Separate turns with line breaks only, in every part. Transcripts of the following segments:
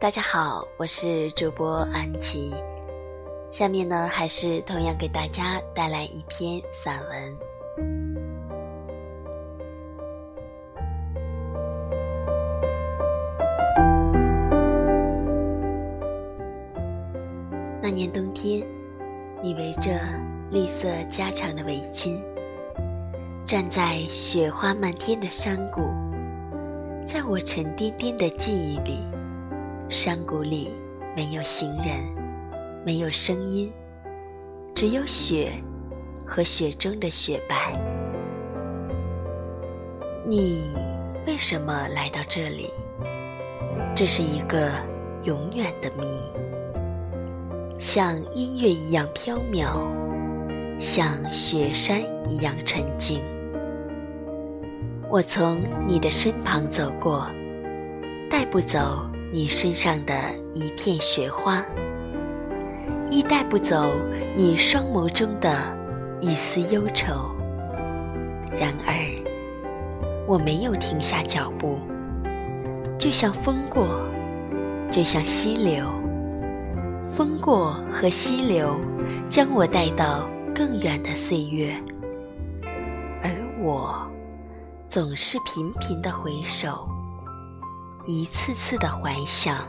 大家好，我是主播安琪。下面呢，还是同样给大家带来一篇散文。那年冬天，你围着绿色加长的围巾，站在雪花漫天的山谷，在我沉甸甸的记忆里，山谷里没有行人。没有声音，只有雪和雪中的雪白。你为什么来到这里？这是一个永远的谜，像音乐一样飘渺，像雪山一样沉静。我从你的身旁走过，带不走你身上的一片雪花。亦带不走你双眸中的一丝忧愁。然而，我没有停下脚步，就像风过，就像溪流。风过和溪流将我带到更远的岁月，而我总是频频的回首，一次次的怀想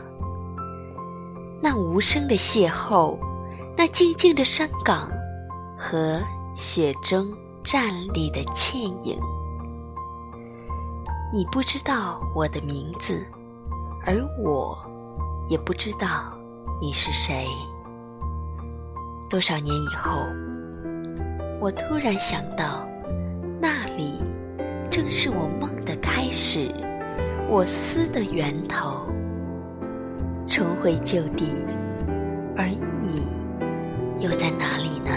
那无声的邂逅。那静静的山岗和雪中站立的倩影，你不知道我的名字，而我也不知道你是谁。多少年以后，我突然想到，那里正是我梦的开始，我思的源头。重回旧地，而你。又在哪里呢？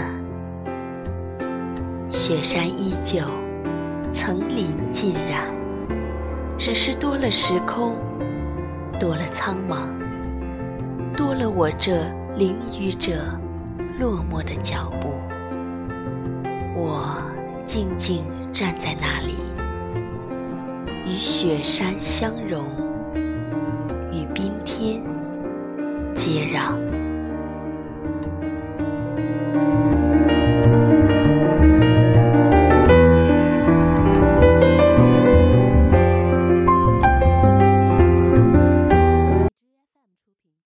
雪山依旧，层林尽染，只是多了时空，多了苍茫，多了我这淋雨者落寞的脚步。我静静站在那里，与雪山相融，与冰天接壤。